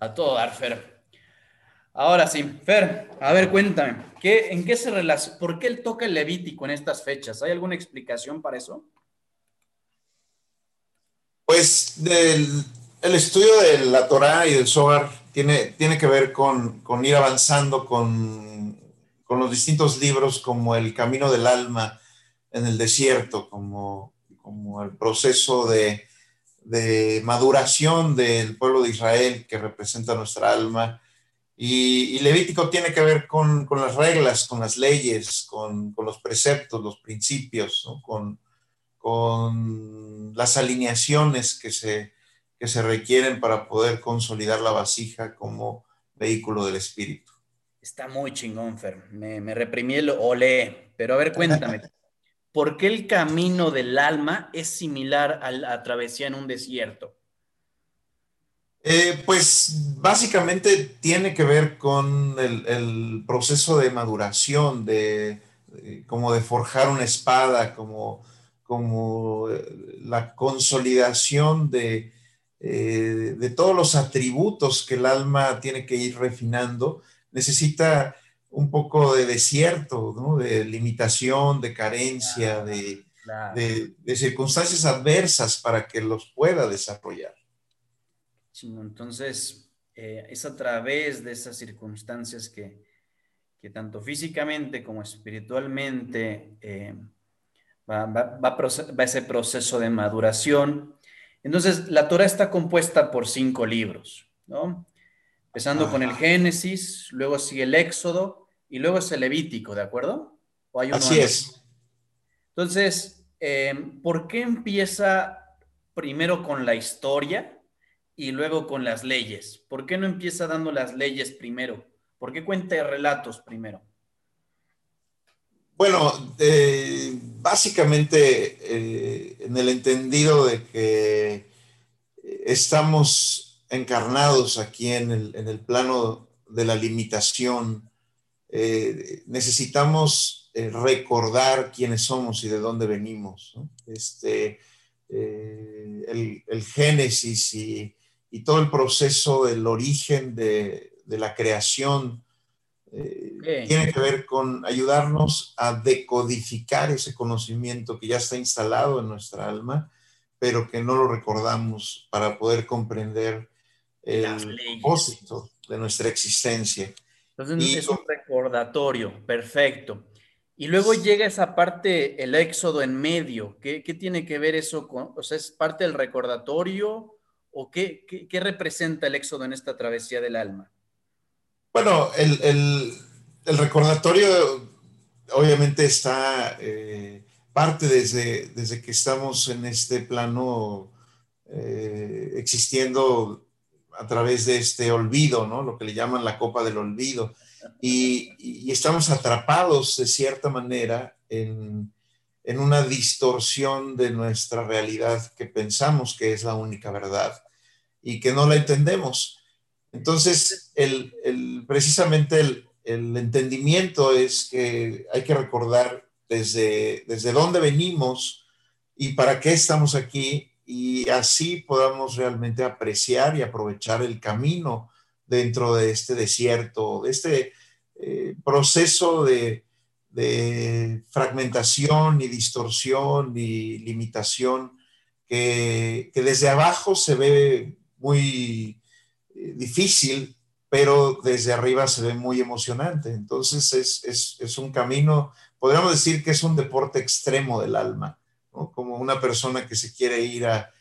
A todo dar, Fer. Ahora sí, Fer, a ver, cuéntame, ¿qué, ¿en qué se relaciona? ¿Por qué él toca el Levítico en estas fechas? ¿Hay alguna explicación para eso? Pues el estudio de la Torá y del Zohar tiene, tiene que ver con, con ir avanzando con, con, los distintos libros como El Camino del Alma en el Desierto, como, como el proceso de, de maduración del pueblo de Israel que representa nuestra alma. Y, Levítico tiene que ver con, con, las reglas, con las leyes, con, con los preceptos, los principios, ¿no? con, con las alineaciones que se, que se requieren para poder consolidar la vasija como vehículo del espíritu. Está muy chingón, Fer. Me, me reprimí el olé. Pero a ver, cuéntame. ¿por qué el camino del alma es similar a la travesía en un desierto? Eh, pues básicamente tiene que ver con el, proceso de maduración, de, como de forjar una espada, como, como eh, la consolidación de, eh, de todos los atributos que el alma tiene que ir refinando. Necesita un poco de desierto, ¿no? de limitación, de carencia, de, de, circunstancias adversas para que los pueda desarrollar. Entonces, eh, es a través de esas circunstancias que, que tanto físicamente como espiritualmente eh, va, va, va, ese proceso de maduración. Entonces, la Torah está compuesta por cinco libros, ¿no? Empezando con el Génesis, luego sigue el Éxodo y luego es el Levítico, ¿de acuerdo? Así es. Entonces, eh, ¿por qué empieza primero con la historia y luego con las leyes? ¿Por qué no empieza dando las leyes primero? ¿Por qué cuenta relatos primero? Bueno, eh, básicamente eh, en el entendido de que estamos encarnados aquí en el, plano de la limitación. Eh, necesitamos eh, recordar quiénes somos y de dónde venimos. Este, eh, el, génesis y, todo el proceso del origen de, la creación tiene que ver con ayudarnos a decodificar ese conocimiento que ya está instalado en nuestra alma, pero que no lo recordamos para poder comprender el propósito de nuestra existencia. Entonces es un recordatorio, perfecto. Y luego llega esa parte, el éxodo en medio. ¿Qué, qué tiene que ver eso con, o sea, es parte del recordatorio o qué, qué, representa el éxodo en esta travesía del alma? Bueno, el, el, el recordatorio obviamente está eh, parte desde, desde que estamos en este plano eh, existiendo a través de este olvido, ¿no? Lo que le llaman la copa del olvido. Y, estamos atrapados de cierta manera en, una distorsión de nuestra realidad que pensamos que es la única verdad y que no la entendemos. Entonces, el, precisamente el, entendimiento es que hay que recordar desde, desde dónde venimos y para qué estamos aquí y así podamos realmente apreciar y aprovechar el camino dentro de este desierto, de este eh, proceso de, fragmentación y distorsión y limitación que, desde abajo se ve muy eh, difícil, pero desde arriba se ve muy emocionante. Entonces es, es un camino, podríamos decir que es un deporte extremo del alma como una persona que se quiere ir a,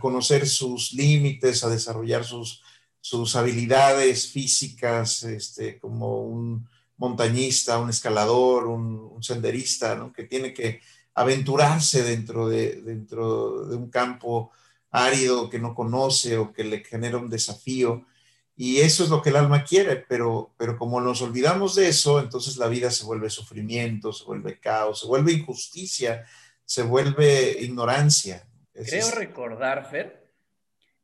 conocer sus límites, a desarrollar sus, sus habilidades físicas, este, como un montañista, un escalador, un, senderista, que tiene que aventurarse dentro de, dentro de un campo árido que no conoce o que le genera un desafío. Y eso es lo que el alma quiere, pero, pero como nos olvidamos de eso, entonces la vida se vuelve sufrimiento, se vuelve caos, se vuelve injusticia, se vuelve ignorancia. Creo recordar, Fer.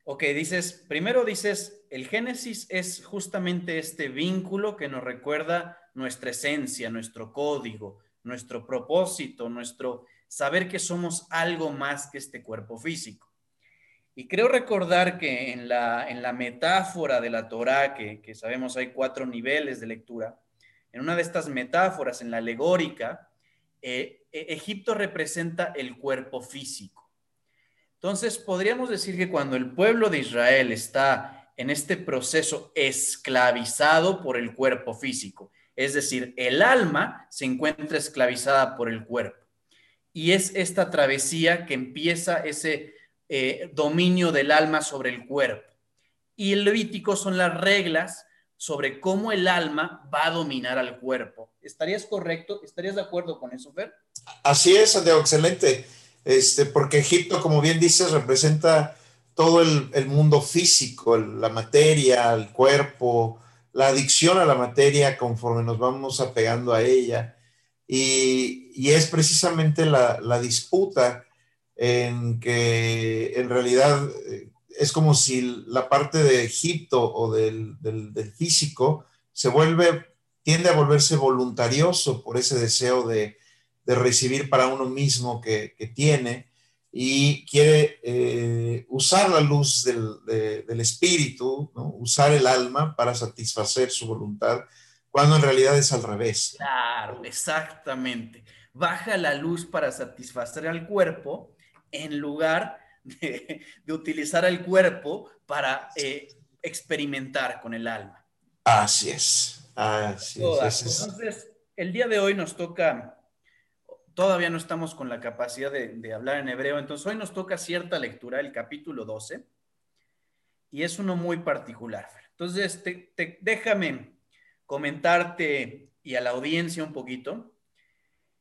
Ok, dices, primero dices, el Génesis es justamente este vínculo que nos recuerda nuestra esencia, nuestro código, nuestro propósito, nuestro saber que somos algo más que este cuerpo físico. Y creo recordar que en la, en la metáfora de la Torá, que, que sabemos hay cuatro niveles de lectura, en una de estas metáforas, en la alegórica, eh, e, Egipto representa el cuerpo físico. Entonces, podríamos decir que cuando el pueblo de Israel está en este proceso esclavizado por el cuerpo físico, es decir, el alma se encuentra esclavizada por el cuerpo. Y es esta travesía que empieza ese eh, dominio del alma sobre el cuerpo. Y el Levítico son las reglas sobre cómo el alma va a dominar al cuerpo. ¿Estarías correcto? ¿Estarías de acuerdo con eso, Fer? Así es, Santiago, excelente. Este, porque Egipto, como bien dices, representa todo el, mundo físico, la materia, el cuerpo, la adicción a la materia conforme nos vamos apegando a ella. Y, es precisamente la, la, disputa en que en realidad eh, es como si la parte de Egipto o del, físico se vuelve, tiende a volverse voluntarioso por ese deseo de, recibir para uno mismo que, tiene y quiere eh, usar la luz del, espíritu, usar el alma para satisfacer su voluntad, cuando en realidad es al revés. Claro, exactamente. Baja la luz para satisfacer al cuerpo en lugar de, utilizar el cuerpo para eh, experimentar con el alma. Así es. Así es. Entonces, el día de hoy nos toca, todavía no estamos con la capacidad de, hablar en hebreo, entonces hoy nos toca cierta lectura, el capítulo 12, y es uno muy particular. Entonces, déjame comentarte y a la audiencia un poquito,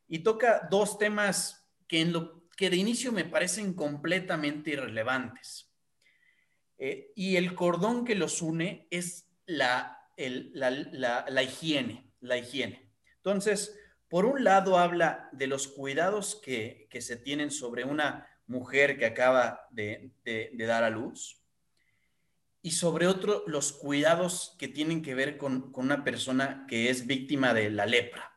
y toca dos temas que en lo que de inicio me parecen completamente irrelevantes. Eh, y el cordón que los une es la, la, higiene, la higiene. Entonces, por un lado habla de los cuidados que, se tienen sobre una mujer que acaba de, dar a luz y sobre otro los cuidados que tienen que ver con, con una persona que es víctima de la lepra.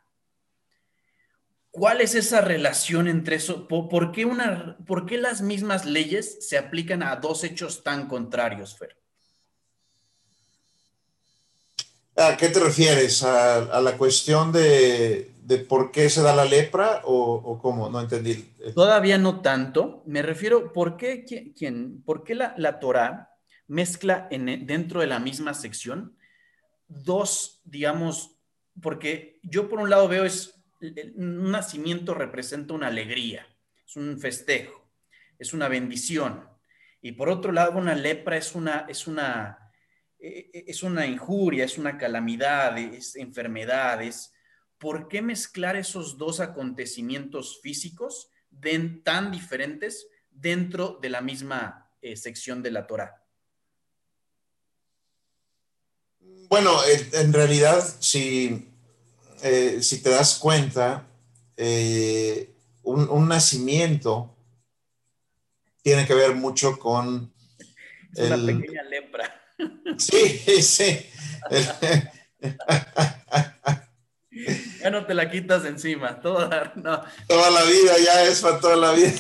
¿Cuál es esa relación entre eso? ¿Por, qué una, ¿Por, qué las mismas leyes se aplican a dos hechos tan contrarios, Fer? ¿A qué te refieres? ¿A, la cuestión de, por qué se da la lepra o, cómo? No entendí. Todavía no tanto. Me refiero, ¿por qué, quién, por qué la, la Torah mezcla en, dentro de la misma sección dos, digamos, porque yo por un lado veo es un nacimiento representa una alegría, es un festejo, es una bendición. Y por otro lado, una lepra es una, es una, e, e, es una injuria, es una calamidad, es enfermedades. ¿Por qué mezclar esos dos acontecimientos físicos tan diferentes dentro de la misma eh, sección de la Torah? Bueno, en realidad, si eh, si te das cuenta, eh, un, nacimiento tiene que ver mucho con... Es una pequeña lepra. Sí, sí. ya no te la quitas encima, toda, toda la vida, ya es para toda la vida.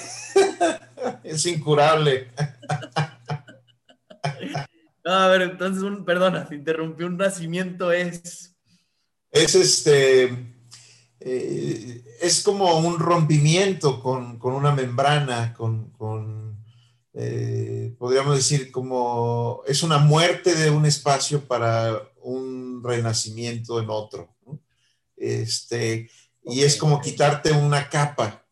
es incurable. a ver, entonces, un, perdona, te interrumpí, un nacimiento es es este, eh, es como un rompimiento con, una membrana, con, eh, podríamos decir, como es una muerte de un espacio para un renacimiento en otro. Este, y es como quitarte una capa.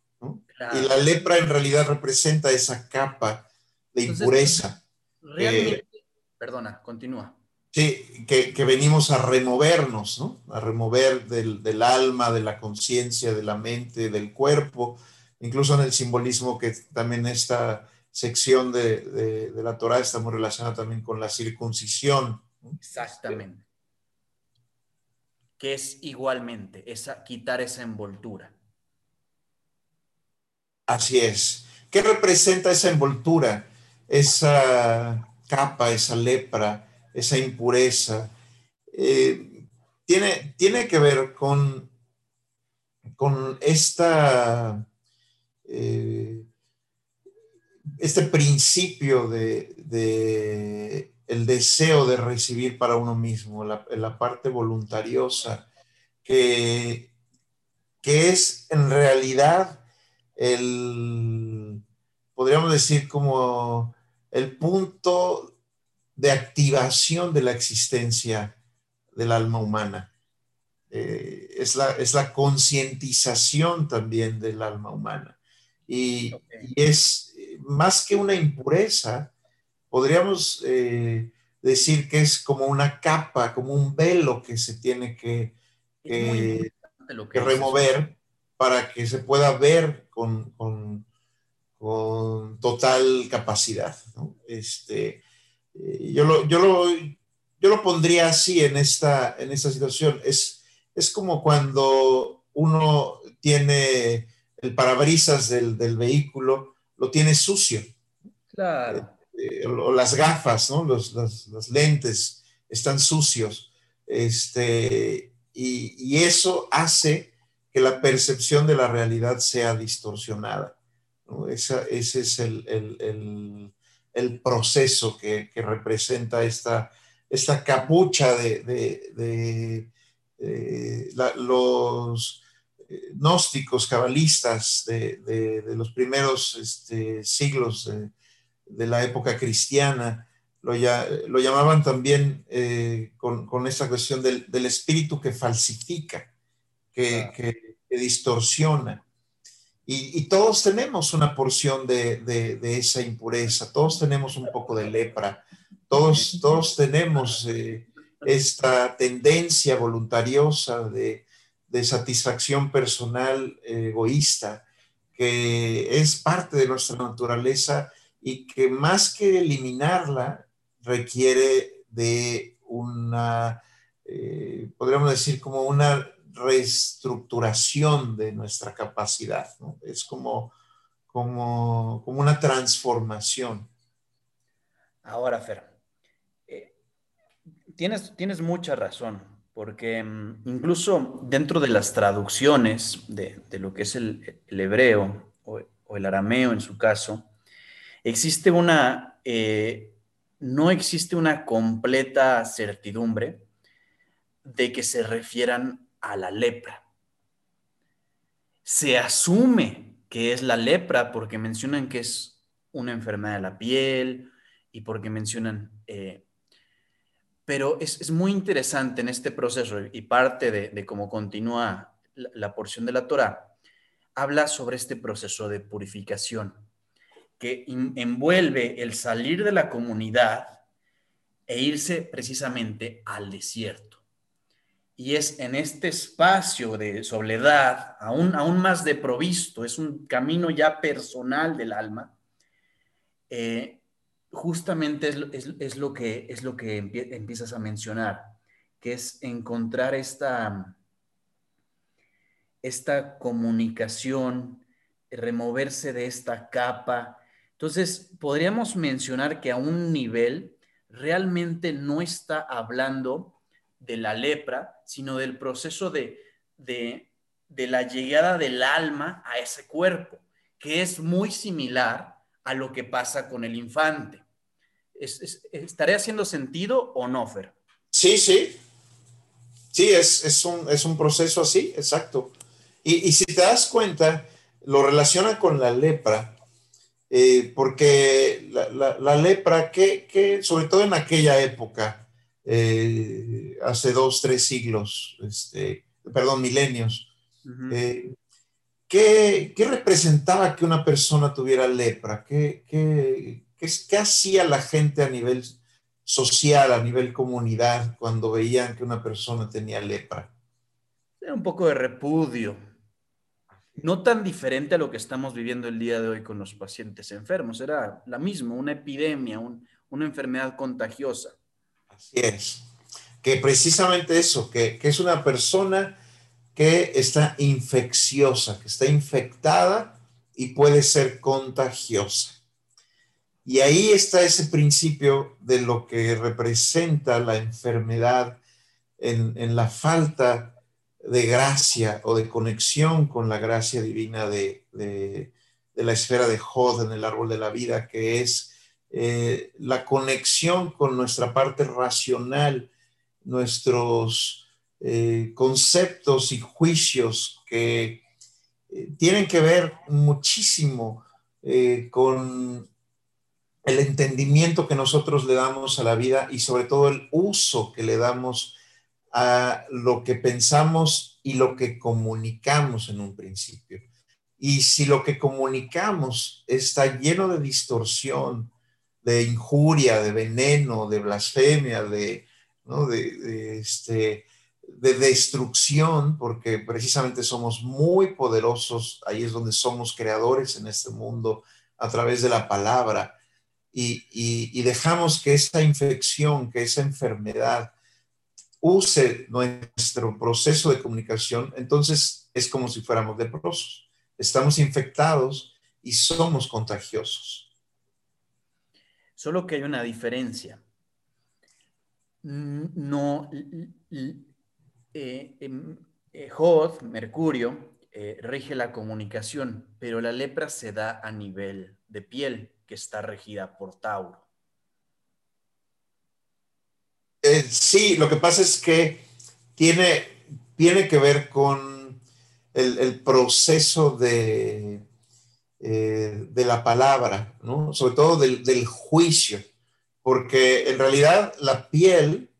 Y la lepra en realidad representa esa capa de impureza. realmente, perdona, continúa. Sí, que, venimos a removernos, ¿no? A remover del, alma, de la conciencia, de la mente, del cuerpo, incluso en el simbolismo que también esta sección de, la Torah está muy relacionada también con la circuncisión. Exactamente. Que es igualmente esa, quitar esa envoltura. Así es. ¿Qué representa esa envoltura? Esa capa, esa lepra esa impureza, eh, tiene, tiene que ver con, con esta, eh, este principio de, el deseo de recibir para uno mismo, la, la parte voluntariosa, que, que es en realidad el, podríamos decir como el punto de activación de la existencia del alma humana. Eh, es la, es la concientización también del alma humana. Y, es más que una impureza, podríamos eh, decir que es como una capa, como un velo que se tiene que, que, remover para que se pueda ver con, con, con total capacidad. Este, eh, yo, lo, yo, lo, yo lo pondría así en esta, en esta situación. Es, es como cuando uno tiene el parabrisas del, del vehículo, lo tiene sucio. Claro. Eh, o las gafas, ¿no? Los, las, lentes están sucios. Este, y, y, eso hace que la percepción de la realidad sea distorsionada. ¿no? ese es el, el, el, proceso que, que, representa esta, esta capucha de, de, de la, los eh, gnósticos, cabalistas de, los primeros este, siglos de, la época cristiana, lo, ya, lo llamaban también eh, con, con, esta cuestión del, del espíritu que falsifica, que, que, distorsiona. Y, todos tenemos una porción de, de, esa impureza, todos tenemos un poco de lepra, todos, todos tenemos eh, esta tendencia voluntariosa de, de satisfacción personal egoísta, que es parte de nuestra naturaleza y que más que eliminarla requiere de una, eh, podríamos decir, como una reestructuración de nuestra capacidad. Es como, como, como una transformación. Ahora, Fer, eh, tienes, tienes mucha razón, porque mm, incluso dentro de las traducciones de, lo que es el, hebreo o, el arameo en su caso, existe una, eh, no existe una completa certidumbre de que se refieran a la lepra. Se asume que es la lepra porque mencionan que es una enfermedad de la piel y porque mencionan eh, pero es, muy interesante en este proceso y parte de, cómo continúa la, porción de la Torah, habla sobre este proceso de purificación que envuelve el salir de la comunidad e irse precisamente al desierto. Y es en este espacio de soledad, aún, aún más de provisto, es un camino ya personal del alma, eh, justamente es, lo que, es lo que empiezas a mencionar, que es encontrar esta, esta comunicación, removerse de esta capa. Entonces, podríamos mencionar que a un nivel realmente no está hablando de la lepra, sino del proceso de, de, de la llegada del alma a ese cuerpo, que es muy similar a lo que pasa con el infante. ¿Estaré haciendo sentido o no, Fer? Sí, sí. Sí, es, es, un, es un, proceso así, exacto. Y, y, si te das cuenta, lo relaciona con la lepra, eh, porque la, la, lepra, que, que, sobre todo en aquella época, eh, hace dos, tres siglos, este, perdón, milenios, eh, ¿qué, ¿qué, representaba que una persona tuviera lepra? ¿Qué, qué, ¿Qué, hacía la gente a nivel social, a nivel comunidad, cuando veían que una persona tenía lepra? Era un poco de repudio. No tan diferente a lo que estamos viviendo el día de hoy con los pacientes enfermos. Era la misma, una epidemia, una enfermedad contagiosa. Es. Que precisamente eso, que, que es una persona que está infecciosa, que está infectada y puede ser contagiosa. Y ahí está ese principio de lo que representa la enfermedad en, la falta de gracia o de conexión con la gracia divina de, de la esfera de Hod en el árbol de la vida, que es eh, la conexión con nuestra parte racional, nuestros eh, conceptos y juicios que eh, tienen que ver muchísimo con el entendimiento que nosotros le damos a la vida y sobre todo el uso que le damos a lo que pensamos y lo que comunicamos en un principio. Y si lo que comunicamos está lleno de distorsión, de injuria, de veneno, de blasfemia, de, de, este, de destrucción, porque precisamente somos muy poderosos, ahí es donde somos creadores en este mundo a través de la palabra, y, y dejamos que esa infección, que esa enfermedad use nuestro proceso de comunicación, entonces es como si fuéramos leprosos. Estamos infectados y somos contagiosos. Solo que hay una diferencia. No, eh, em, eh, Jod, Mercurio, eh, rige la comunicación, pero la lepra se da a nivel de piel, que está regida por Tauro. sí, lo que pasa es que tiene, tiene que ver con el proceso de, eh, de la palabra, ¿no? sobre todo del, juicio, porque en realidad la piel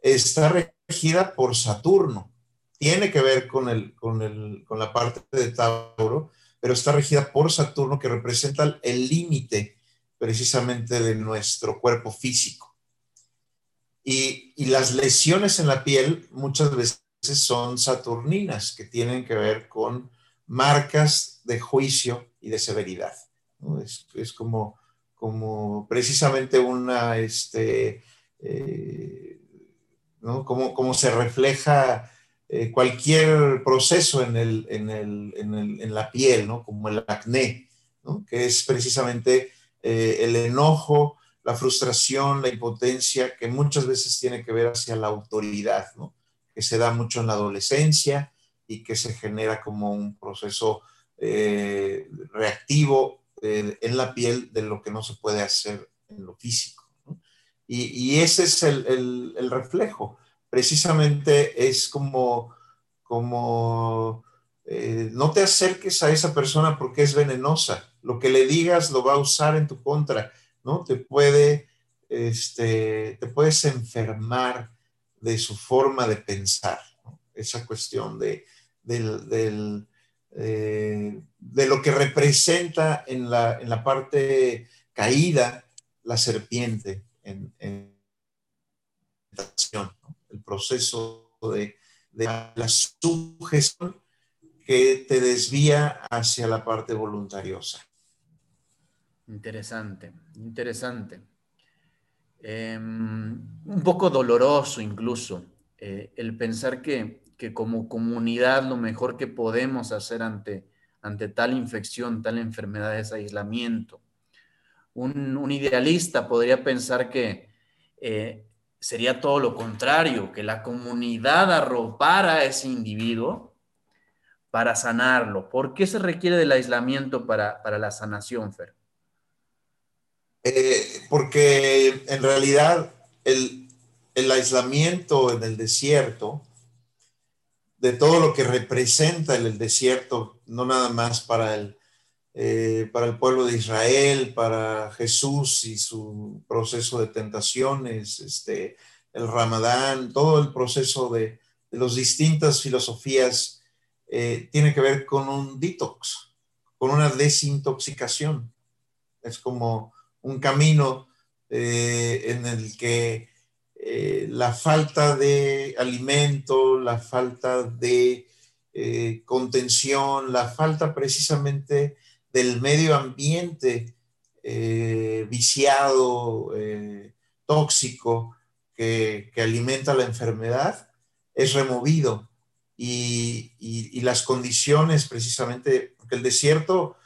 está regida por Saturno, tiene que ver con, el, con, con la parte de Tauro, pero está regida por Saturno que representa el límite precisamente de nuestro cuerpo físico. Y, y, las lesiones en la piel muchas veces son saturninas, que tienen que ver con marcas de juicio y de severidad. Es, como, como precisamente una, este, eh, ¿no? como, como, se refleja eh, cualquier proceso en, el, en, el, en, la piel, ¿no? como el acné, que es precisamente eh, el enojo, la frustración, la impotencia, que muchas veces tiene que ver hacia la autoridad, que se da mucho en la adolescencia y que se genera como un proceso eh, reactivo eh, en la piel de lo que no se puede hacer en lo físico. Y, ese es el, reflejo. Precisamente es como, como eh, no te acerques a esa persona porque es venenosa. Lo que le digas lo va a usar en tu contra, ¿no? Te puede, este, te puedes enfermar de su forma de pensar, esa cuestión de, del eh, de lo que representa en la, en la, parte caída la serpiente en, en el proceso de, de, la sugestión que te desvía hacia la parte voluntariosa. Interesante, interesante. Em, un poco doloroso incluso eh, el pensar que que como comunidad lo mejor que podemos hacer ante, ante tal infección, tal enfermedad es aislamiento. Un, idealista podría pensar que eh, sería todo lo contrario, que la comunidad arropara a ese individuo para sanarlo. ¿Por qué se requiere del aislamiento para, la sanación, Fer? Eh, porque en realidad el, el aislamiento en el desierto de todo lo que representa el, desierto, no nada más para el, eh, para el pueblo de Israel, para Jesús y su proceso de tentaciones, este, el ramadán, todo el proceso de, de las distintas filosofías eh, tiene que ver con un detox, con una desintoxicación. Es como un camino eh, en el que la falta de alimento, la falta de eh, contención, la falta precisamente del medio ambiente eh, viciado, tóxico, que, alimenta la enfermedad, es removido. Y, las condiciones precisamente, porque el desierto,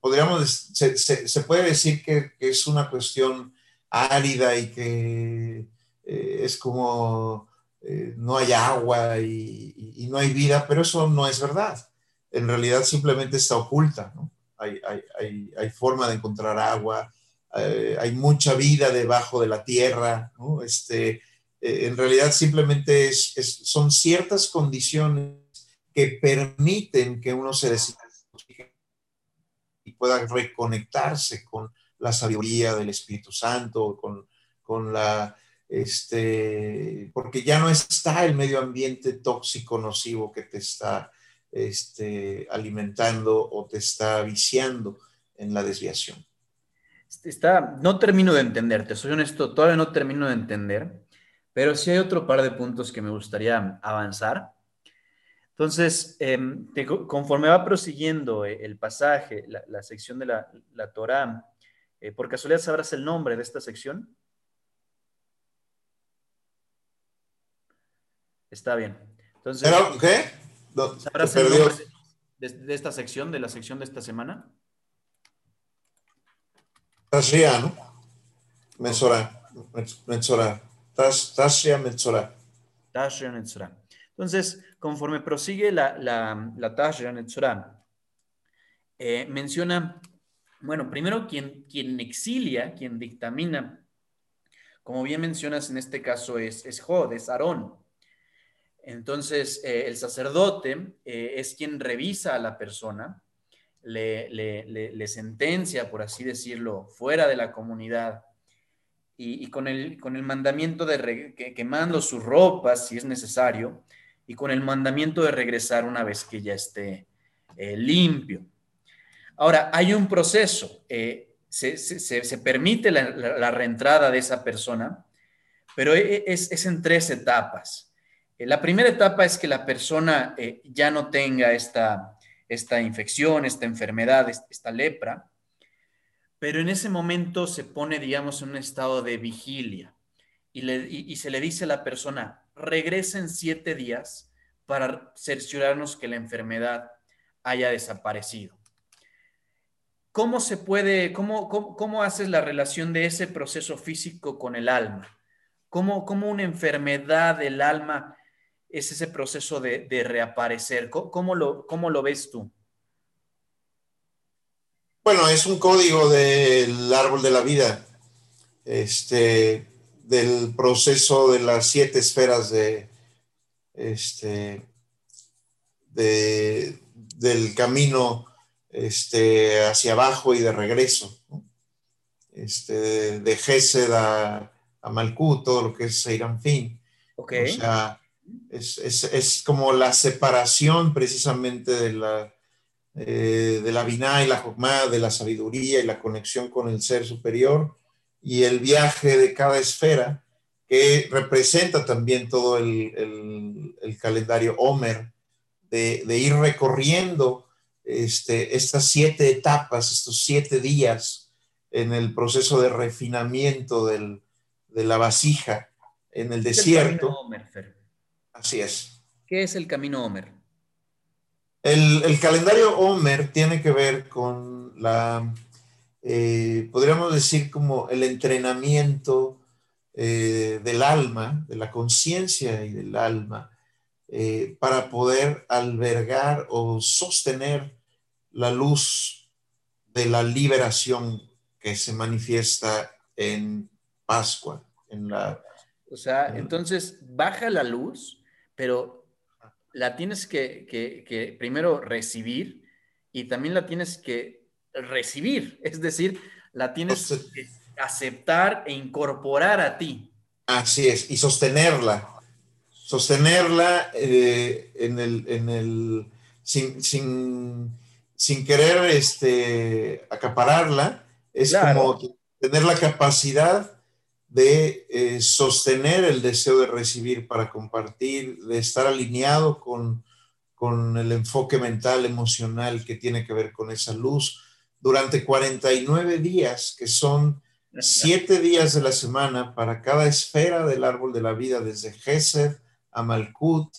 podríamos, se, puede decir que, que es una cuestión árida y que eh, es como eh, no hay agua y, no hay vida, pero eso no es verdad. en realidad simplemente está oculta, ¿no? Hay, hay, forma de encontrar agua, eh, hay mucha vida debajo de la tierra. Este, en realidad simplemente es, son ciertas condiciones que permiten que uno se decida y pueda reconectarse con la sabiduría del Espíritu Santo, con, con la, este, porque ya no está el medio ambiente tóxico, nocivo que te está este, alimentando o te está viciando en la desviación. Está, no termino de entenderte, soy honesto, todavía no termino de entender, pero sí hay otro par de puntos que me gustaría avanzar. Entonces, em, conforme va prosiguiendo eh, el pasaje, la, sección de la, la Torah, eh, ¿por casualidad sabrás el nombre de esta sección? Está bien. Entonces, qué? ¿Sabrás el nombre de, esta sección, de la sección de esta semana? Tashria, ¿no? Mensora. Mensora. Tashria Mensora. Tashria Mensora. Entonces, conforme prosigue la, la, la eh, menciona, bueno, primero quien, quien exilia, quien dictamina, como bien mencionas en este caso es, es Jod, es Aarón. Entonces, eh, el sacerdote eh, es quien revisa a la persona, le, sentencia, por así decirlo, fuera de la comunidad y, con, el, con, el, mandamiento de quemando sus ropas si es necesario y con el mandamiento de regresar una vez que ya esté eh, limpio. Ahora, hay un proceso, se, permite la, reentrada de esa persona, pero es, es en tres etapas. Eh, la primera etapa es que la persona eh, ya no tenga esta, esta infección, esta enfermedad, esta lepra, pero en ese momento se pone, digamos, en un estado de vigilia y, se le dice a la persona, regresa en siete días para cerciorarnos que la enfermedad haya desaparecido. ¿Cómo se puede, cómo, cómo, haces la relación de ese proceso físico con el alma? ¿Cómo, ¿Cómo, una enfermedad del alma es ese proceso de, reaparecer? ¿Cómo, lo, ¿Cómo lo ves tú? Bueno, es un código del árbol de la vida, este, del proceso de las siete esferas de, este, del camino este, hacia abajo y de regreso, este, de Gesed a, a Malkut, todo lo que es Seiranfin. Okay. O sea, es, como la separación precisamente de la, eh, de la Binah y la Jokmah, de la sabiduría y la conexión con el ser superior y el viaje de cada esfera que representa también todo el, calendario Homer, de, ir recorriendo este, estas siete etapas, estos siete días en el proceso de refinamiento de la vasija en el desierto. Así es. ¿Qué es el camino Homer? El, calendario Homer tiene que ver con la, eh, podríamos decir como el entrenamiento eh, del alma, de la conciencia y del alma, eh, para poder albergar o sostener la luz de la liberación que se manifiesta en Pascua, en la... O sea, entonces baja la luz pero la tienes que, primero recibir y también la tienes que recibir, es decir, la tienes que aceptar e incorporar a ti. Así es, y sostenerla, sostenerla eh, en el, en el sin, sin, querer este, acapararla, es como tener la capacidad de eh, sostener el deseo de recibir para compartir, de estar alineado con, con el enfoque mental, emocional que tiene que ver con esa luz. Durante 49 días, que son siete días de la semana para cada esfera del árbol de la vida, desde Gesed a Malkut,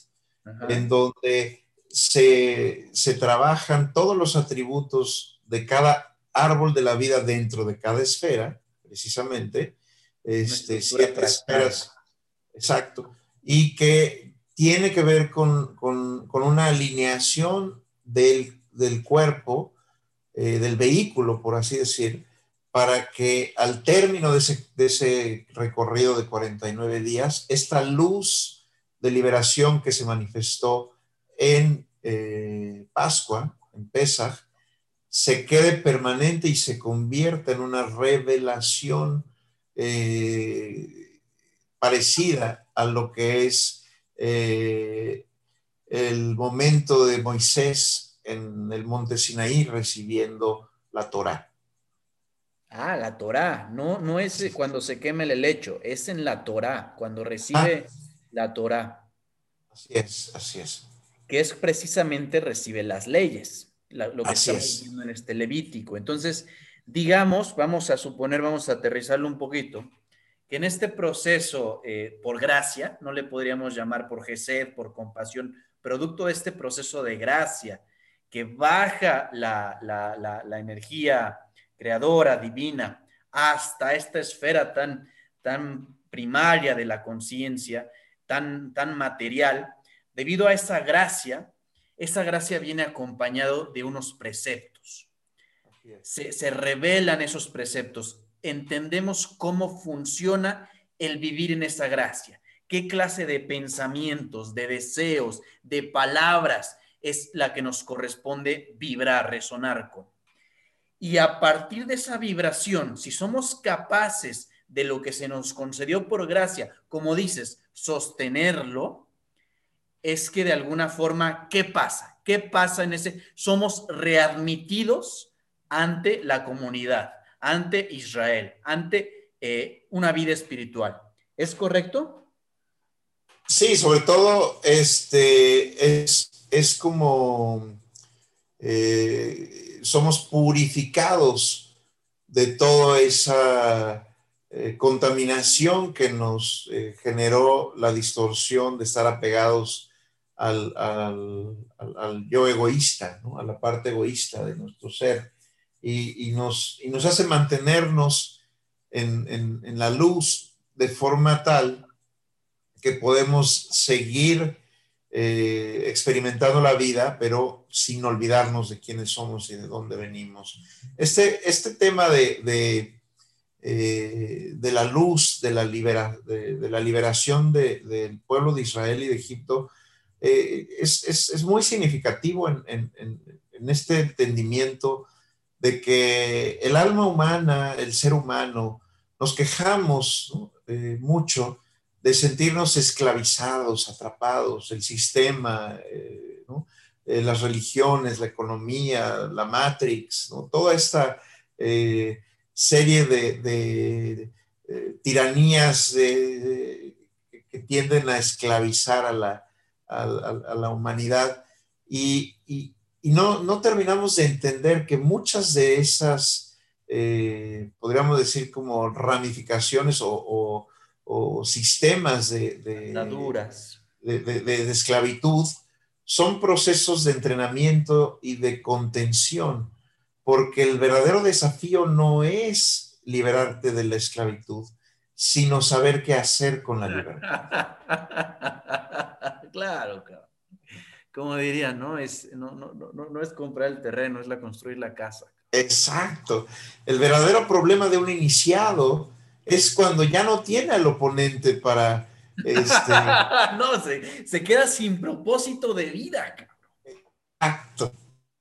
en donde se, se trabajan todos los atributos de cada árbol de la vida dentro de cada esfera, precisamente, este, siete esferas, exacto, y que tiene que ver con, con, con, una alineación del, del cuerpo, eh, del vehículo, por así decir, para que al término de ese, de ese recorrido de 49 días, esta luz de liberación que se manifestó en eh, Pascua, en Pesach, se quede permanente y se convierta en una revelación eh, parecida a lo que es eh, el momento de Moisés en el monte Sinaí recibiendo la Torá. Ah, la Torá, no, no es cuando se queme el helecho, es en la Torá, cuando recibe ah. la Torá. Así es, así es. Que es precisamente recibe las leyes, lo que estamos viendo en este Levítico. Entonces, digamos, vamos a suponer, vamos a aterrizarlo un poquito, que en este proceso eh, por gracia, no le podríamos llamar por gesed, por compasión, producto de este proceso de gracia, que baja la, la, la energía creadora, divina, hasta esta esfera tan, tan primaria de la conciencia, tan, tan material, debido a esa gracia, esa gracia viene acompañado de unos preceptos. Se, revelan esos preceptos, entendemos cómo funciona el vivir en esa gracia, qué clase de pensamientos, de deseos, de palabras es la que nos corresponde vibrar, resonar con. Y a partir de esa vibración, si somos capaces de lo que se nos concedió por gracia, como dices, sostenerlo, es que de alguna forma, ¿qué pasa? ¿Qué pasa en ese? Somos readmitidos ante la comunidad, ante Israel, ante eh, una vida espiritual. ¿Es correcto? Sí, sobre todo, este, es, es como... Eh, somos purificados de toda esa eh, contaminación que nos generó la distorsión de estar apegados al, yo egoísta, a la parte egoísta de nuestro ser, y, nos, nos, hace mantenernos en, en la luz de forma tal que podemos seguir eh, experimentando la vida, pero sin olvidarnos de quiénes somos y de dónde venimos. Este, este tema de, de, eh, la luz, de la, libera, de, la liberación del pueblo de Israel y de Egipto, eh, es, muy significativo en, este entendimiento de que el alma humana, el ser humano, nos quejamos mucho de sentirnos esclavizados, atrapados, el sistema, eh, eh, las religiones, la economía, la Matrix, toda esta eh, serie de, tiranías que tienden a esclavizar a la, la humanidad. Y, no, no, terminamos de entender que muchas de esas, podríamos decir como ramificaciones o o sistemas de, de, de, esclavitud son procesos de entrenamiento y de contención, porque el verdadero desafío no es liberarte de la esclavitud, sino saber qué hacer con la libertad. claro, claro. Como dirían, ¿no? Es, no, no, no, no es comprar el terreno, es la construir la casa. Exacto. El verdadero problema de un iniciado es cuando ya no tiene al oponente para... Este... no, se, se, queda sin propósito de vida. Exacto,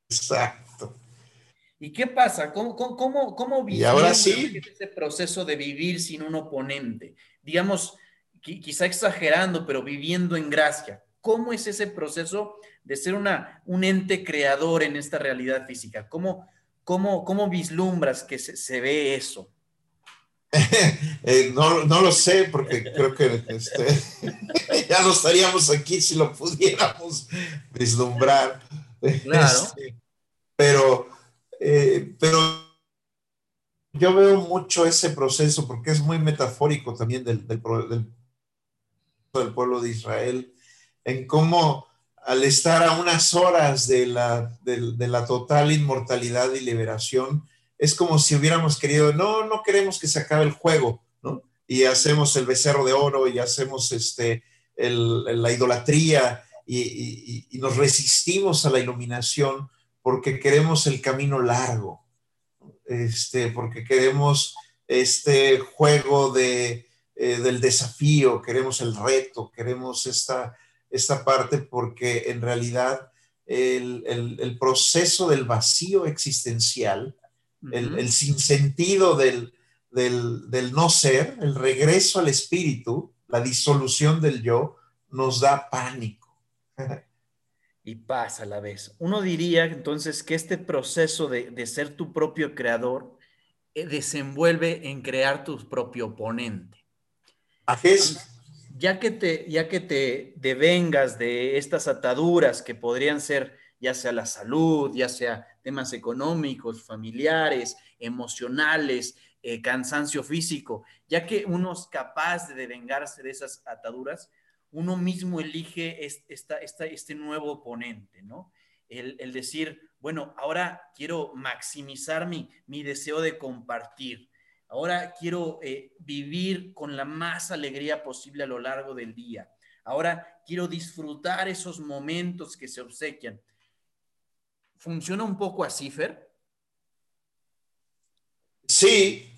exacto. ¿Y qué pasa? ¿Cómo, cómo, cómo y ahora sí. ese proceso de vivir sin un oponente? Digamos, quizá exagerando, pero viviendo en gracia. ¿Cómo es ese proceso de ser una, un ente creador en esta realidad física? ¿Cómo, cómo, cómo vislumbras que se, se ve eso? Eh, no, no, lo sé porque creo que este, ya no estaríamos aquí si lo pudiéramos vislumbrar. Claro. Este, pero, eh, pero yo veo mucho ese proceso porque es muy metafórico también del, del, del, pueblo de Israel, en cómo al estar a unas horas de la, de la total inmortalidad y liberación, es como si hubiéramos querido, no, no queremos que se acabe el juego, ¿no? Y hacemos el becerro de oro y hacemos este, la idolatría y, nos resistimos a la iluminación porque queremos el camino largo, este, porque queremos este juego de, eh, del desafío, queremos el reto, queremos esta, esta parte porque en realidad el, proceso del vacío existencial, el, sinsentido del, del, no ser, el regreso al espíritu, la disolución del yo, nos da pánico. y paz a la vez. Uno diría entonces que este proceso de, ser tu propio creador eh, desenvuelve en crear tu propio oponente. Así es. Ya que, te, ya que te devengas de estas ataduras que podrían ser ya sea la salud, ya sea temas económicos, familiares, emocionales, eh, cansancio físico, ya que uno es capaz de devengarse de esas ataduras, uno mismo elige esta, este nuevo oponente, ¿no? El, decir, bueno, ahora quiero maximizar mi, mi deseo de compartir, ahora quiero eh, vivir con la más alegría posible a lo largo del día, ahora quiero disfrutar esos momentos que se obsequian. ¿Funciona un poco así, Fer? Sí,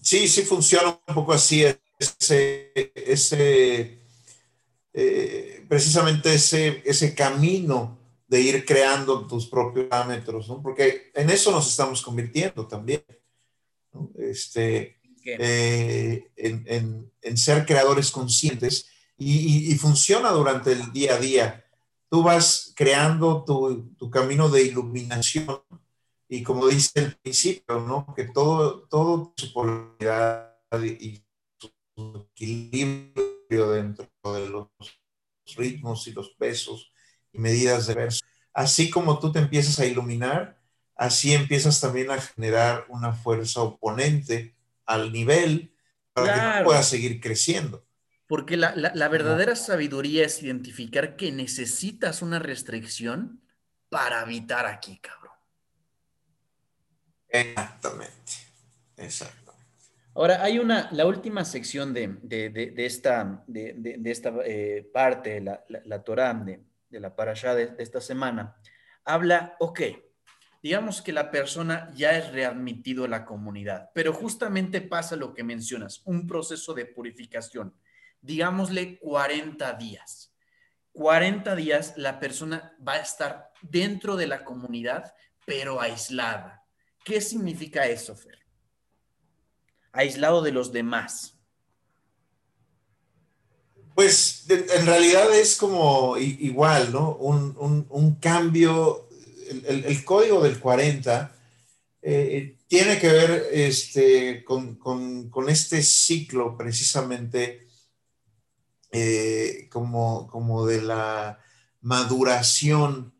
sí, sí funciona un poco así. Ese, ese eh, precisamente ese, ese camino de ir creando tus propios parámetros, ¿no? Porque en eso nos estamos convirtiendo también. Este, eh, en, en, ser creadores conscientes y, y, funciona durante el día a día. Tú vas creando tu, tu, camino de iluminación y como dice el principio, ¿no? Que todo, todo su polaridad y su equilibrio dentro de los ritmos y los pesos y medidas de verso. Así como tú te empiezas a iluminar, así empiezas también a generar una fuerza oponente al nivel para que puedas seguir creciendo. Porque la, la, verdadera sabiduría es identificar que necesitas una restricción para habitar aquí, cabrón. Exactamente, exacto. Ahora, hay una, la última sección de, esta, de, esta eh, parte, la, la, la Torah de, la parasha de, esta semana, habla, ok, digamos que la persona ya es readmitido a la comunidad, pero justamente pasa lo que mencionas, un proceso de purificación, digámosle 40 días. 40 días la persona va a estar dentro de la comunidad, pero aislada. ¿Qué significa eso, Fer? aislado de los demás? Pues en realidad es como igual, ¿no? Un, cambio, el, código del 40 eh, tiene que ver este, con, este ciclo precisamente eh, como, como de la maduración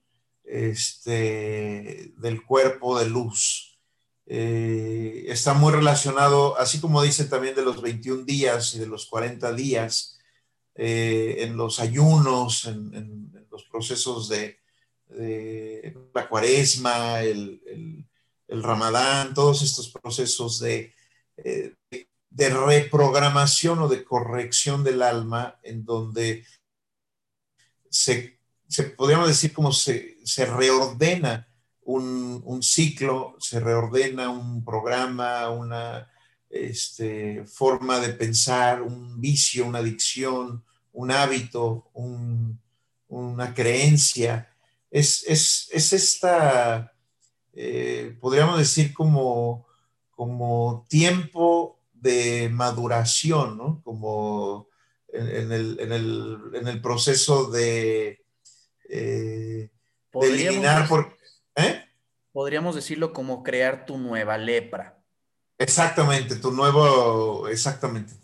este, del cuerpo de luz. Eh, está muy relacionado, así como dicen también de los 21 días y de los 40 días, en los ayunos, en, los procesos de, la cuaresma, el, ramadán, todos estos procesos de, eh, de, reprogramación o de corrección del alma, en donde se, podríamos decir como se, se reordena un, ciclo, se reordena un programa, una este, forma de pensar, un vicio, una adicción, un hábito, una creencia. Es, esta, eh, podríamos decir, como, como tiempo de maduración, ¿no? Como en, el, proceso de, eh, de eliminar por ¿Eh? Podríamos decirlo como crear tu nueva lepra. Exactamente, tu nuevo, exactamente.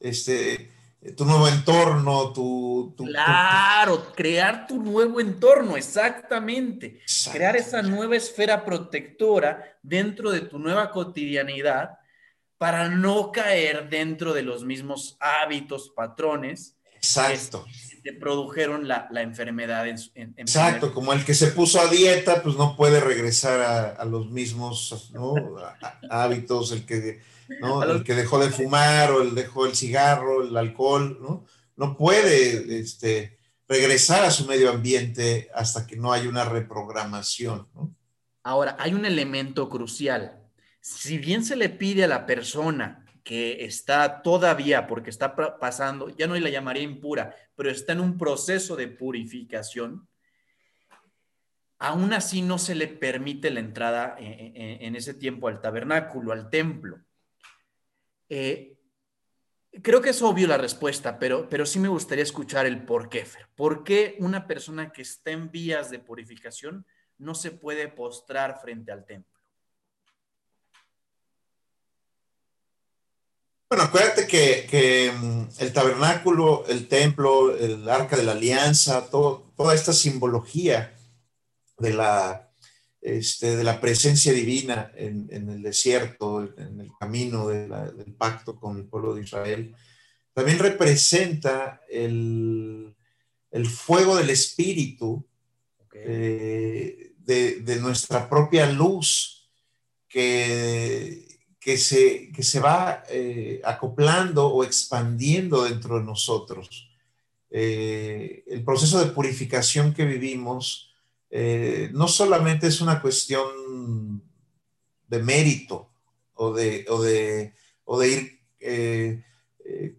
Este, tu nuevo entorno, tu... claro, crear tu nuevo entorno, exactamente. Crear esa nueva esfera protectora dentro de tu nueva cotidianidad para no caer dentro de los mismos hábitos, patrones. Exacto produjeron la, enfermedad. En, Exacto, como el que se puso a dieta, pues no puede regresar a, los mismos hábitos, el que, el que dejó de fumar o el dejó el cigarro, el alcohol, ¿no? No puede este, regresar a su medio ambiente hasta que no haya una reprogramación. Ahora, hay un elemento crucial. Si bien se le pide a la persona que está todavía, porque está pasando, ya no la llamaría impura, pero está en un proceso de purificación, aún así no se le permite la entrada en, ese tiempo al tabernáculo, al templo. Eh, creo que es obvio la respuesta, pero, pero sí me gustaría escuchar el por qué. ¿Por qué una persona que está en vías de purificación no se puede postrar frente al templo? Bueno, acuérdate que, mm, el tabernáculo, el templo, el arca de la alianza, toda esta simbología de la, este, de la presencia divina en, el desierto, en el camino del pacto con el pueblo de Israel, también representa el, fuego del espíritu eh, de, nuestra propia luz que, que, se, que se va eh, acoplando o expandiendo dentro de nosotros. Eh, el proceso de purificación que vivimos eh, no solamente es una cuestión de mérito o de, o de, ir eh, eh,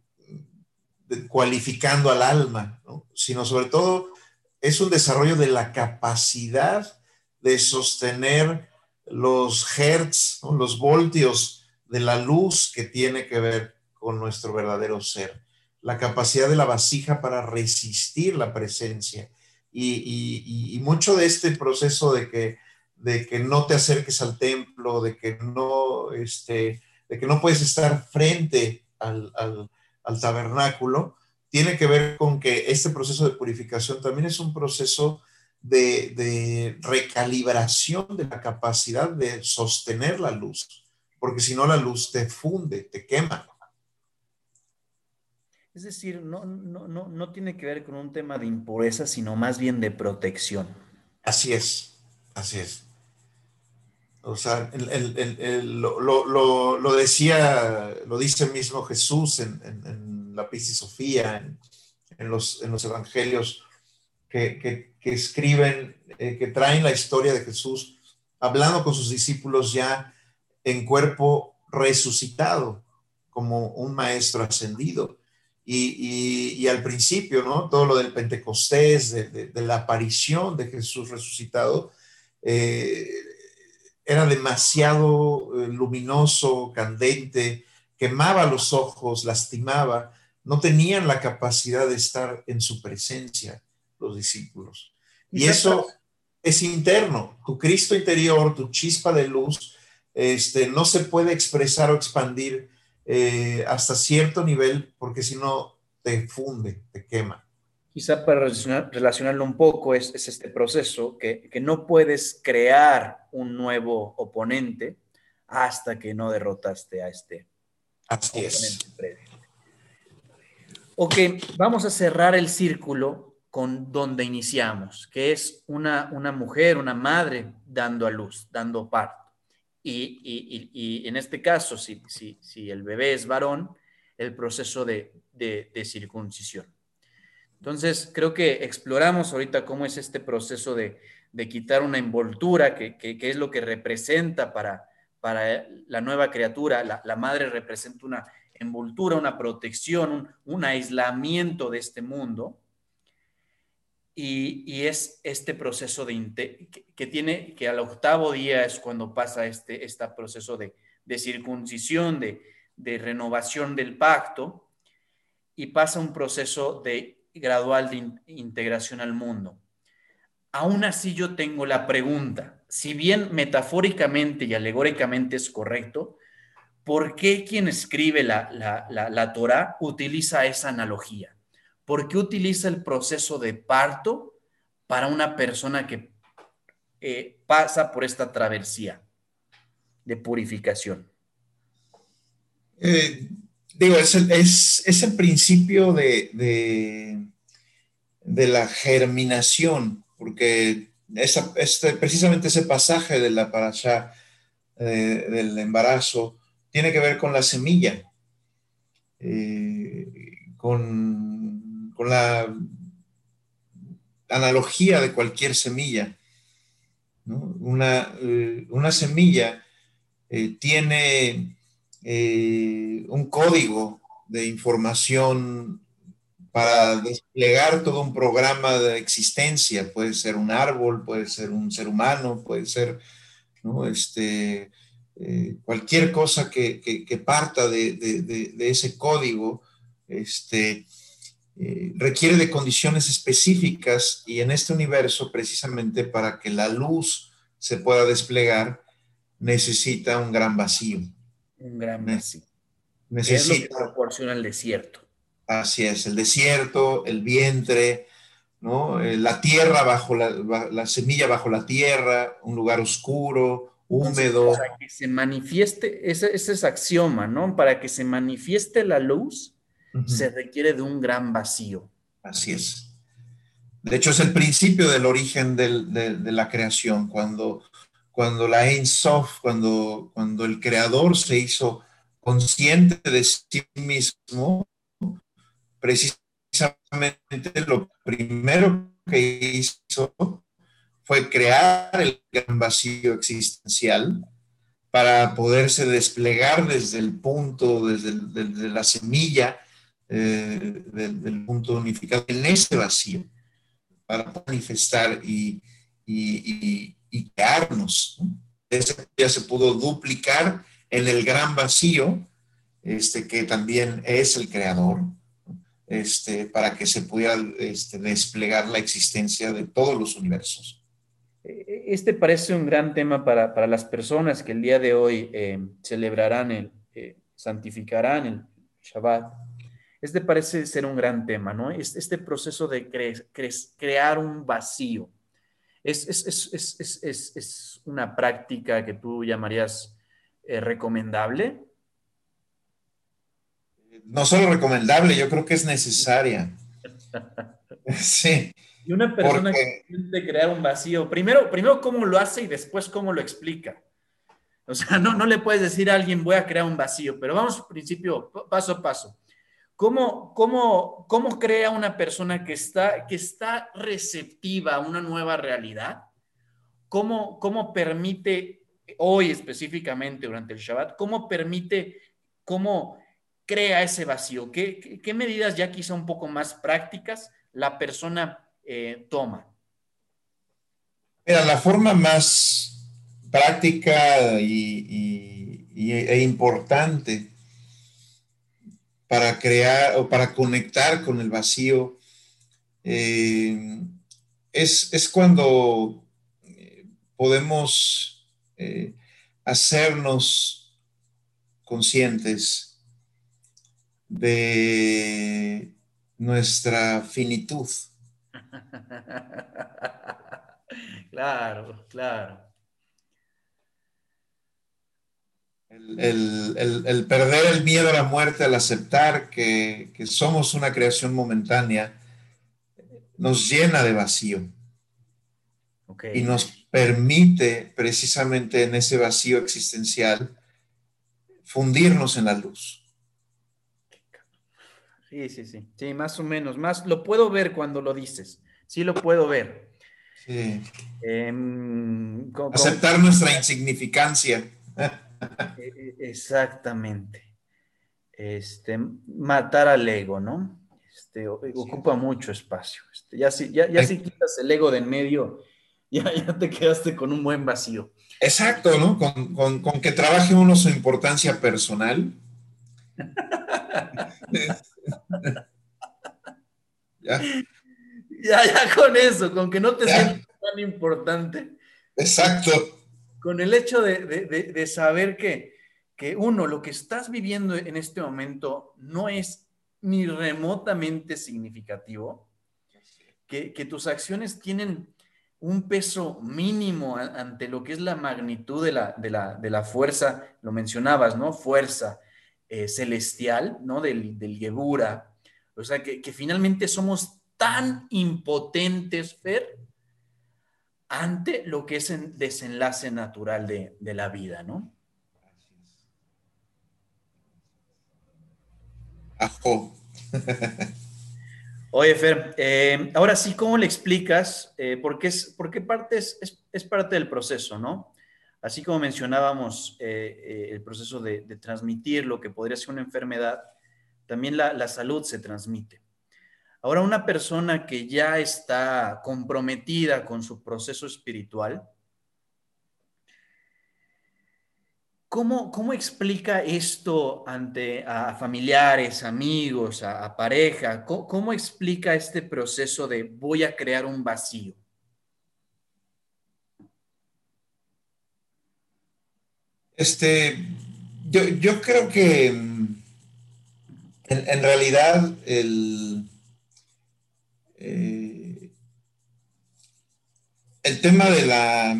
cualificando al alma, sino sobre todo es un desarrollo de la capacidad de sostener los hertz, los voltios de la luz que tiene que ver con nuestro verdadero ser, la capacidad de la vasija para resistir la presencia y, mucho de este proceso de que, no te acerques al templo, de que no, este, puedes estar frente al, tabernáculo, tiene que ver con que este proceso de purificación también es un proceso de, de, recalibración de la capacidad de sostener la luz, porque si no la luz te funde, te quema. Es decir, no, no, no, no tiene que ver con un tema de impureza, sino más bien de protección. Así es, así es. O sea, lo, decía, lo dice mismo Jesús en, la Pisa Sofía, en, los, en los evangelios que, escriben, eh, que traen la historia de Jesús hablando con sus discípulos ya en cuerpo resucitado, como un maestro ascendido. Y, al principio, ¿no? Todo lo del Pentecostés, de, la aparición de Jesús resucitado, eh, era demasiado eh, luminoso, candente, quemaba los ojos, lastimaba, no tenían la capacidad de estar en su presencia los discípulos. Y eso es interno, tu Cristo interior, tu chispa de luz, este, no se puede expresar o expandir eh, hasta cierto nivel, porque si no te funde, te quema. Quizá para relacionarlo un poco es, este proceso, que, no puedes crear un nuevo oponente hasta que no derrotaste a este Así oponente previo. Ok, vamos a cerrar el círculo con donde iniciamos, que es una, una mujer, una madre dando a luz, dando parto. Y, en este caso, si, si, el bebé es varón, el proceso de, circuncisión. Entonces, creo que exploramos ahorita cómo es este proceso de, quitar una envoltura, que, es lo que representa para, para la nueva criatura. La, madre representa una envoltura, una protección, un aislamiento de este mundo y, es este proceso de que, tiene, que al octavo día es cuando pasa este, este proceso de, circuncisión, de, renovación del pacto, y pasa un proceso de gradual de integración al mundo. Aún así yo tengo la pregunta, si bien metafóricamente y alegóricamente es correcto, ¿por qué quien escribe la, la, la, la Torah utiliza esa analogía? ¿Por qué utiliza el proceso de parto para una persona que eh, pasa por esta travesía de purificación? Eh, digo, es el, principio de, la germinación, porque este, precisamente ese pasaje de la parasha eh, del embarazo tiene que ver con la semilla, con con la analogía de cualquier semilla. Una, eh, una, semilla eh, tiene eh, un código de información para desplegar todo un programa de existencia. Puede ser un árbol, puede ser un ser humano, puede ser este, cualquier cosa que, parta de, ese código. Este, eh, requiere de condiciones específicas y en este universo, precisamente para que la luz se pueda desplegar, necesita un gran vacío. Un gran vacío. Necesita. Es lo que proporciona el desierto. Así es, el desierto, el vientre, ¿no? Eh, la tierra bajo la, la, semilla bajo la tierra, un lugar oscuro, húmedo. para que se manifieste, ese, ese es axioma, ¿no? Para que se manifieste la luz, se requiere de un gran vacío. Así es. De hecho, es el principio del origen de, la creación, cuando, cuando la Ein Sof, cuando, cuando el creador se hizo consciente de sí mismo, precisamente lo primero que hizo fue crear el gran vacío existencial para poderse desplegar desde el punto, desde, desde la semilla, eh, del, punto unificado en ese vacío para manifestar y, y, y, crearnos. Ese ya se pudo duplicar en el gran vacío, este, que también es el creador, este, para que se pudiera este, desplegar la existencia de todos los universos. Este parece un gran tema para, para las personas que el día de hoy eh, celebrarán, el, eh, santificarán el Shabbat. Este parece ser un gran tema, ¿no? Este proceso de crear un vacío. Es, es, una práctica que tú llamarías eh, recomendable. No solo recomendable, yo creo que es necesaria. sí. Y una persona que quiere crear un vacío, primero, primero cómo lo hace y después cómo lo explica. O sea, no, no le puedes decir a alguien voy a crear un vacío, pero vamos principio, paso a paso. ¿Cómo, cómo, cómo crea una persona que está, que está receptiva a una nueva realidad? ¿Cómo, ¿Cómo permite, hoy específicamente durante el Shabbat, cómo permite, cómo crea ese vacío? ¿Qué, qué, medidas ya quizá un poco más prácticas la persona eh, toma? Mira, la forma más práctica y, e importante para crear o para conectar con el vacío, eh, es, cuando eh, podemos eh, hacernos conscientes de nuestra finitud. Claro, claro. El, perder el miedo a la muerte al aceptar que, somos una creación momentánea nos llena de vacío. Y nos permite precisamente en ese vacío existencial fundirnos en la luz. Sí, sí, sí. Sí, más o menos. Más lo puedo ver cuando lo dices. Sí, lo puedo ver. Sí. Em, Aceptar nuestra insignificancia. E, e, exactamente. Este, matar al ego, ¿no? Este, ocupa mucho espacio. Este, ya, si, ya, ya si quitas el ego de en medio, ya, ya te quedaste con un buen vacío. Exacto, ¿no? Con, que trabaje uno su importancia personal. ya. ya. Ya, con eso, con que no te sientas tan importante. Exacto con el hecho de, saber que, que, uno, lo que estás viviendo en este momento no es ni remotamente significativo, que, tus acciones tienen un peso mínimo ante lo que es la magnitud de la, de la, fuerza, lo mencionabas, ¿no? Fuerza eh, celestial, ¿no? Del, del Gebura. O sea, que, que finalmente somos tan impotentes, Fer, ante lo que es el desenlace natural de, la vida, ¿no? Ajo. Oye, Fer, eh, ahora sí, ¿cómo le explicas? Eh, por, qué es, por qué parte es, es, parte del proceso, ¿no? Así como mencionábamos eh, el proceso de, transmitir lo que podría ser una enfermedad, también la, la salud se transmite. Ahora, una persona que ya está comprometida con su proceso espiritual, ¿Cómo, ¿Cómo, explica esto ante a familiares, amigos, a, pareja? ¿Cómo, explica este proceso de voy a crear un vacío? Este, yo, creo que mm, en, realidad el, eh, el tema de la,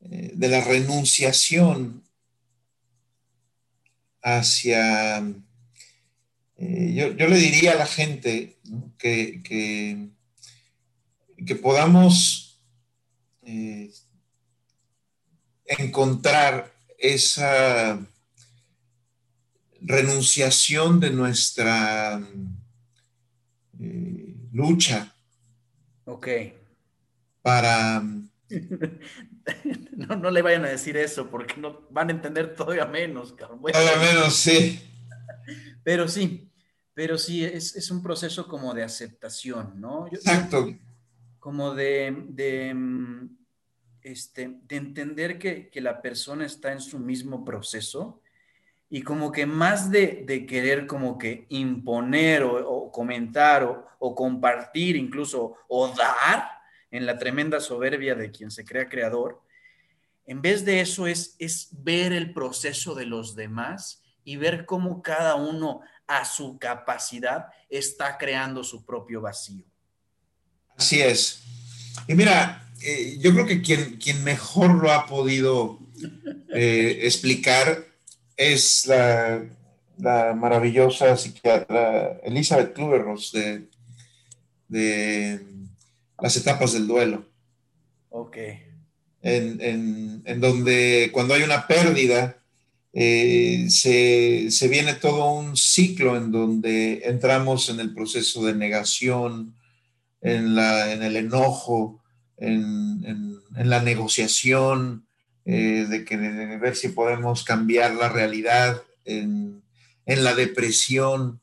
eh, de la renunciación hacia, eh, yo, le diría a la gente que, que, podamos eh, encontrar esa renunciación de nuestra lucha. Ok. Para... No, no le vayan a decir eso porque no van a entender todavía menos. Todavía menos, sí. Pero sí, pero sí, es, un proceso como de aceptación, ¿no? Exacto. como de, de, mm, este, de entender que, la persona está en su mismo proceso y como que más de, querer como que imponer o, comentar o, o, compartir incluso o dar en la tremenda soberbia de quien se crea creador, en vez de eso es, es ver el proceso de los demás y ver cómo cada uno a su capacidad está creando su propio vacío. Así es. Y mira, eh, yo creo que quien, quien, mejor lo ha podido eh, explicar es la, maravillosa psiquiatra Elizabeth Kluber-Ross de, de las etapas del duelo. Ok en, donde cuando hay una pérdida, eh, se, viene todo un ciclo en donde entramos en el proceso de negación, en, la, en el enojo, en, la negociación, eh, de, que, ver si podemos cambiar la realidad, en, la depresión,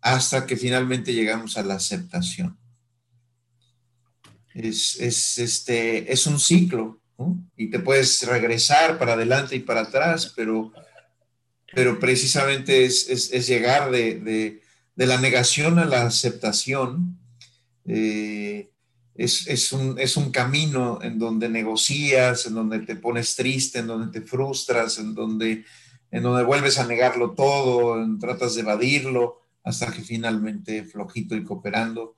hasta que finalmente llegamos a la aceptación es, este, es un ciclo, y te puedes regresar para adelante y para atrás, pero, pero precisamente es, llegar de, la negación a la aceptación. Eh, es, un, es un camino en donde negocias, en donde te pones triste, en donde te frustras, en donde, en donde vuelves a negarlo todo, tratas de evadirlo, hasta que finalmente, flojito y cooperando,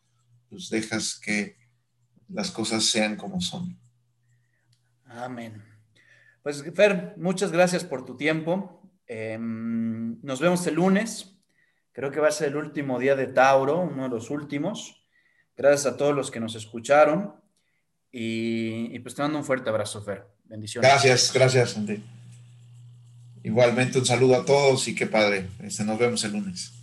pues dejas que, las cosas sean como son. Amén. Pues Fer, muchas gracias por tu tiempo. Em, nos vemos el lunes. Creo que va a ser el último día de Tauro, uno de los últimos. Gracias a todos los que nos escucharon. Y, pues te mando un fuerte abrazo, Fer. Bendiciones. Gracias, gracias, Igualmente un saludo a todos y qué padre. Este, nos vemos el lunes.